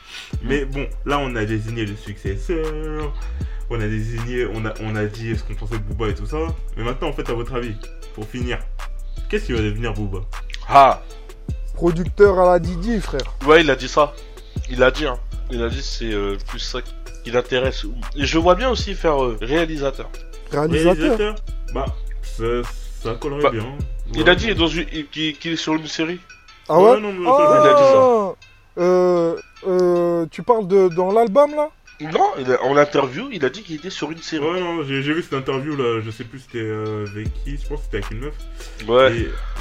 Mais bon, là, on a désigné le successeur. On a désigné, on a, on a dit ce qu'on pensait de Booba et tout ça. Mais maintenant, en fait, à votre avis, pour finir, qu'est-ce qui va devenir Booba? Ah, Producteur à la Didi, frère. ouais, il a dit ça. Il a dit, hein. Il a dit c'est euh, plus ça qui l'intéresse. Et je vois bien aussi faire euh, réalisateur. Réalisateur. Bah, ça, collerait Bah, bien. Il a dit dans une- qu'il est sur une série. Ah ouais, Ouais, non, mais ça, Ah, il a dit ça. euh, euh, Tu parles de dans l'album là? Non, il a- en interview, il a dit qu'il était sur une série. Ouais, non, j'ai vu cette interview là, je sais plus c'était euh, avec qui, je pense que c'était avec une meuf. Ouais.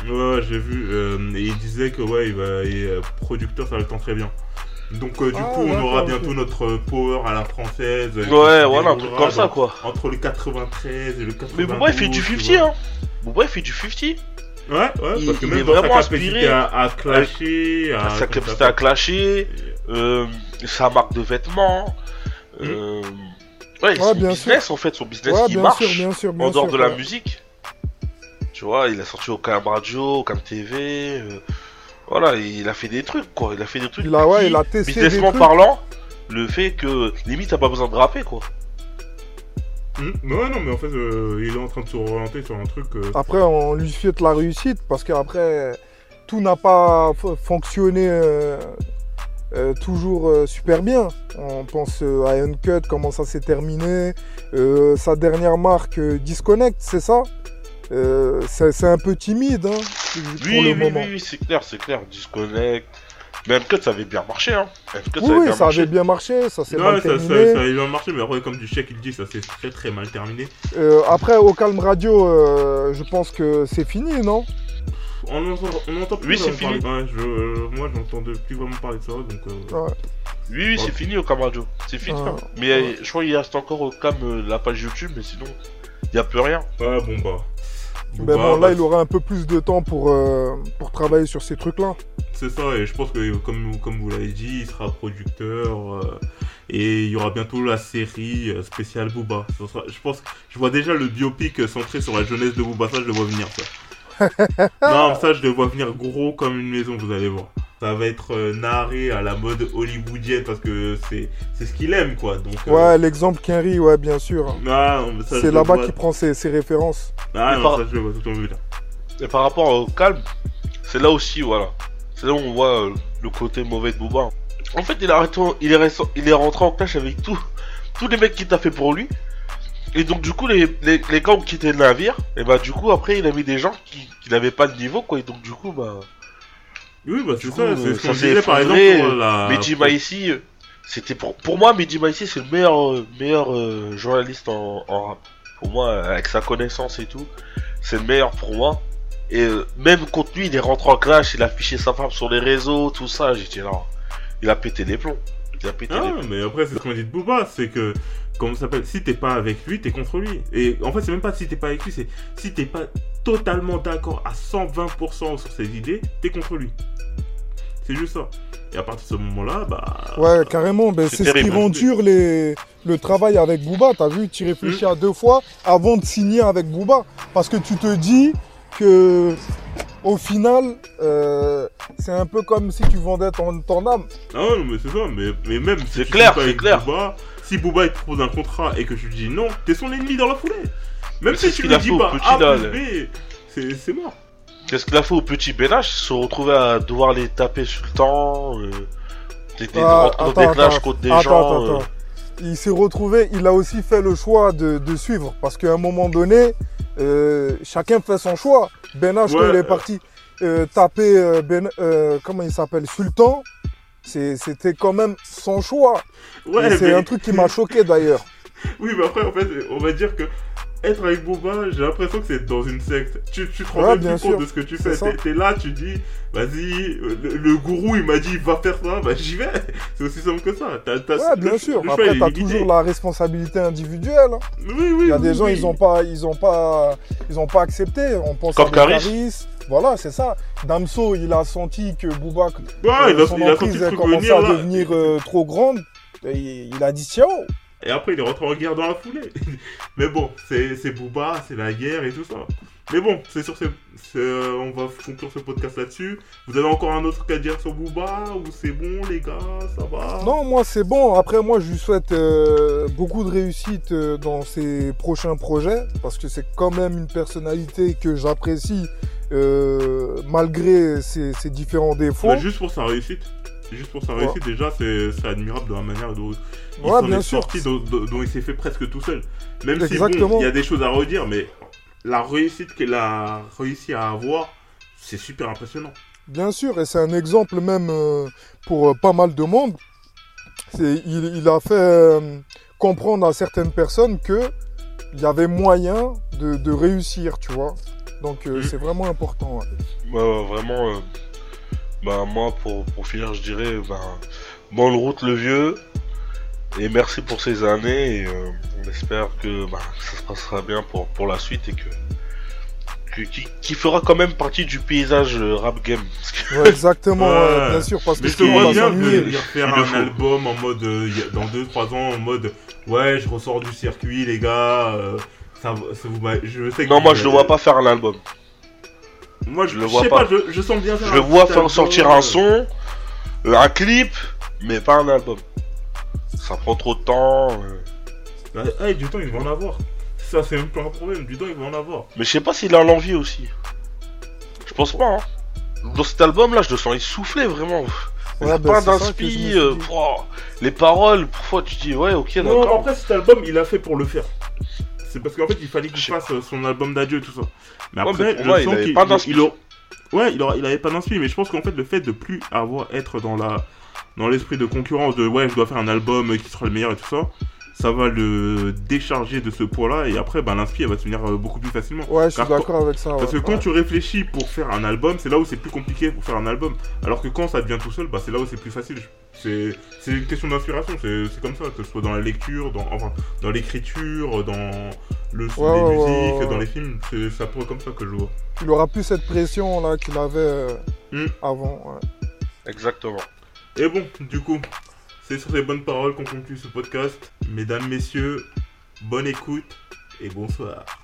Et, ouais, j'ai vu. euh, et il disait que ouais, il va, et, producteur, ça le tend très bien. Donc euh, du Ah, coup, on aura bientôt notre euh, power à la française. euh, Ouais, voilà, un truc comme ça quoi. Entre le 93 et le 92. Mais Booba il fait du tu 50 vois. hein. Booba il fait du 50. Ouais, ouais, Il- parce que il même est dans vraiment capacité inspiré. à, à clasher, à. Sa capacité à clasher, euh, sa marque de vêtements. Euh, ouais, son bien business en fait, son business Ouais, qui bien marche sûr, bien sûr, bien en dehors sûr. de la musique. Tu vois, il a sorti au Cam Radio, au Cam TV. euh, voilà, il a fait des trucs quoi. Il a fait des trucs. Il a, ouais, qui, il a testé des businessment trucs. parlant, le fait que limite t'as pas besoin de rapper quoi. Hmm, ouais, non, mais en fait, euh, il est en train de se orienter sur un truc. euh, Après, on lui souhaite la réussite parce qu'après, tout n'a pas fonctionné euh, euh, toujours euh, super bien. On pense à Uncut, comment ça s'est terminé. Euh, sa dernière marque, euh, Disconnect, c'est ça? Euh, C'est c'est un peu timide hein, pour Oui, le oui, moment. oui, oui, c'est clair, c'est clair. Disconnect. Mais MCUT, ça avait bien marché, hein. MCUT, Oui, ça avait bien ça marché. avait bien marché, ça s'est Ouais, mal ça, ça, terminé. ça a bien marché, mais après, comme du chèque, il dit, ça s'est très très mal terminé. Euh, après, au Calme Radio, euh, je pense que c'est fini, non? On entend, on entend plus Oui, c'est fini. parler- Ouais, je, euh, moi, j'entends plus vraiment parler de ça, donc. euh, Ouais. Oui, oui, c'est fini au Cam Radio. C'est fini. Ah. hein. Mais euh, je crois qu'il reste encore au Cam euh, la page YouTube, mais sinon, il a plus rien. Ouais, bon bah. Ben Bah, bon, bah, là, il aura un peu plus de temps pour, euh, pour travailler sur ces trucs-là. C'est ça, et je pense que, comme, comme vous l'avez dit, il sera producteur. euh, et il y aura bientôt la série euh, spéciale Booba. Ça sera- je pense, je vois déjà le biopic centré sur la jeunesse de Booba. Ça, je le vois venir, ça. Non, ça, je le vois venir gros comme une maison, vous allez voir. Ça va être euh, narré à la mode hollywoodienne parce que c'est c'est ce qu'il aime, quoi. Donc, euh, Ouais, l'exemple Kenry, ouais, bien sûr. ah, C'est là-bas vois- qu'il prend ses, ses références. Ah, Mais non, par- ça, je le vois tout en vue, là. Et par rapport au calme, c'est là aussi, voilà. C'est là où on voit euh, le côté mauvais de Booba. En fait, il, a il, est il est rentré en clash avec tout, tous les mecs qui t'a fait pour lui. Et donc, du coup, les, les, les gars ont quitté le navire. Et bah, du coup, après, il a mis des gens qui, qui n'avaient pas le niveau, quoi. Et donc, du coup, bah. Oui, bah c'est Du ça, coup, c'est ce ça qu'on disait par exemple pour la... Mehdi Maïsi, euh, c'était pour, pour moi, Mehdi Maïsi, c'est le meilleur, euh, meilleur euh, journaliste en, en rap. Pour moi, avec sa connaissance et tout, c'est le meilleur pour moi. Et euh, même contre lui, il est rentré en clash, il a affiché sa femme sur les réseaux, tout ça. Dit non, il a pété les plombs. Il a pété Ah, les plombs. mais après, c'est ce qu'on dit de Booba, c'est que, comment ça s'appelle, si t'es pas avec lui, t'es contre lui. Et en fait, c'est même pas si t'es pas avec lui, c'est si t'es pas totalement d'accord à 120% sur ses idées, t'es contre lui. C'est juste ça. Et à partir de ce moment-là, bah. Ouais, carrément. Ben, c'est ce qui rend dur les... le travail avec Booba. T'as vu, tu réfléchis à deux fois avant de signer avec Booba. Parce que tu te dis que, au final, euh, c'est un peu comme si tu vendais ton, ton âme. Ah ouais, non, mais c'est ça, mais, mais même si C'est clair, c'est clair. Booba, si Booba il te propose un contrat et que je lui dis non, t'es son ennemi dans la foulée. Même Mais si tu lui a dis pas petit A plus. B, c'est c'est mort. Qu'est-ce qu'il a fait au petit Bénache Se retrouver à devoir les taper sur le temps. euh, Ah, attends, des clashs attends, contre des attends, gens. attends, euh, attends. Il s'est retrouvé, il a aussi fait le choix de, de suivre parce qu'à un moment donné, euh, chacun fait son choix. Ben quand Ouais, il est euh. parti euh, taper euh, ben, euh, comment il s'appelle? Sultan, c'était quand même son choix. Ouais, c'est mais- un truc qui m'a choqué d'ailleurs. Oui, mais après, en fait, on va dire que être avec Boba, j'ai l'impression que c'est dans une secte. Tu, tu te rends Ouais, bien compte sûr. de ce que tu fais. T'es, t'es là, tu dis, vas-y, euh, le, le gourou, il m'a dit, va faire ça, bah j'y vais. C'est aussi simple que ça. T'as, t'as- Ouais, le- bien le sûr. choix, Après, t'as toujours la responsabilité individuelle. hein. Oui, oui, Il y a oui, des gens, oui. ils ont pas, ils ont pas, ils ont pas accepté. On pense Comme à Caris. Voilà, c'est ça. Damso, il a senti que Booba, Ouais, il a, son il a senti emprise le a truc commencé venir, à là. devenir euh, trop grande. Il a dit ciao. Et après, il est rentré en guerre dans la foulée. Mais bon, c'est, Booba, c'est la guerre et tout ça. Mais bon, c'est sur ce... c'est, on va conclure ce podcast là-dessus. Vous avez encore un autre truc à dire sur Booba Ou c'est bon, les gars? Ça va? Non, moi c'est bon. Après, moi je lui souhaite euh, beaucoup de réussite euh, dans ses prochains projets parce que c'est quand même une personnalité que j'apprécie euh, malgré ses, ses différents défauts. Mais juste pour sa réussite. Juste pour sa Ouais. réussite, déjà, c'est c'est admirable de la manière dont il Ouais, s'en bien est sûr. sorti, dont, il s'est fait presque tout seul. Même si, bon, il y a des choses à redire, mais la réussite qu'il a réussi à avoir, c'est super impressionnant. Bien sûr, et c'est un exemple même euh, pour euh, pas mal de monde. C'est- Il, il a fait euh, comprendre à certaines personnes que il y avait moyen de, de réussir, tu vois. Donc euh, Mhm. c'est vraiment important. ouais. bah, vraiment, euh, bah, moi, pour, pour finir, je dirais, bah, bonne route le vieux. Et merci pour ces années. Et euh, on espère que bah, ça se passera bien pour, pour la suite et que. que- qui, qui fera quand même partie du paysage euh, rap game. Parce que- Ouais, exactement, Ouais. bien sûr, parce que Mais je te vois bien venir faire un album en mode, euh, dans 2-3 ans, en mode, ouais, je ressors du circuit, les gars. euh, ça, ça vous je sais que Non, moi, je le vois pas faire un album. Moi, je, je le vois sais pas. pas, je, je sens bien faire Je le un vois faire sortir euh, un son, euh, un clip, mais pas un album. Ça prend trop de temps. euh. Bah, hey, du temps, il va en avoir. Ça, c'est même pas un problème. Du temps, il va en avoir. Mais je sais pas s'il a l'envie aussi. Je pense pas. Hein. Dans cet album-là, je le sens essoufflé vraiment. Il y a bah, pas d'inspi. euh, les paroles, parfois tu dis ouais, ok, Non, après, cet album, il a fait pour le faire. C'est parce qu'en fait, il fallait qu'il fasse euh, son album d'adieu et tout ça. Mais Ouais, après, mais pour je moi, sens qu'il pas il Ouais, il, aura- il avait pas d'inspi, mais je pense qu'en fait, le fait de plus avoir être dans la dans l'esprit de concurrence de ouais, je dois faire un album qui sera le meilleur et tout ça, ça va le décharger de ce poids-là et après, bah, l'inspi, elle va se venir euh, beaucoup plus facilement. Ouais, je suis d'accord avec ça. Parce que quand Ouais. tu réfléchis pour faire un album, c'est là où c'est plus compliqué pour faire un album. Alors que quand ça devient tout seul, bah c'est là où c'est plus facile. C'est c'est une question d'inspiration, c'est c'est comme ça, que ce soit dans la lecture, dans, enfin, dans l'écriture, dans le son Ouais, des ouais, musiques, ouais, ouais. dans les films. C'est un peu comme ça que je vois. Il aura plus cette pression là qu'il avait euh, Hmm. avant. ouais. Exactement. Et bon, du coup, c'est sur ces bonnes paroles qu'on conclut ce podcast. Mesdames, messieurs, bonne écoute et bonsoir.